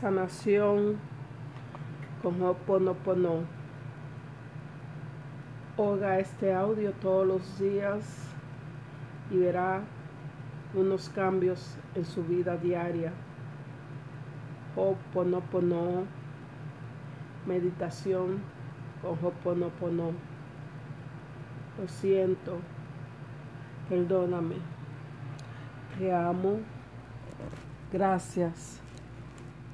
sanación con Ho'oponopono. Oiga este audio todos los días y verá unos cambios en su vida diaria. Ho'oponopono, meditación con Ho'oponopono. Lo siento, perdóname, te amo, gracias,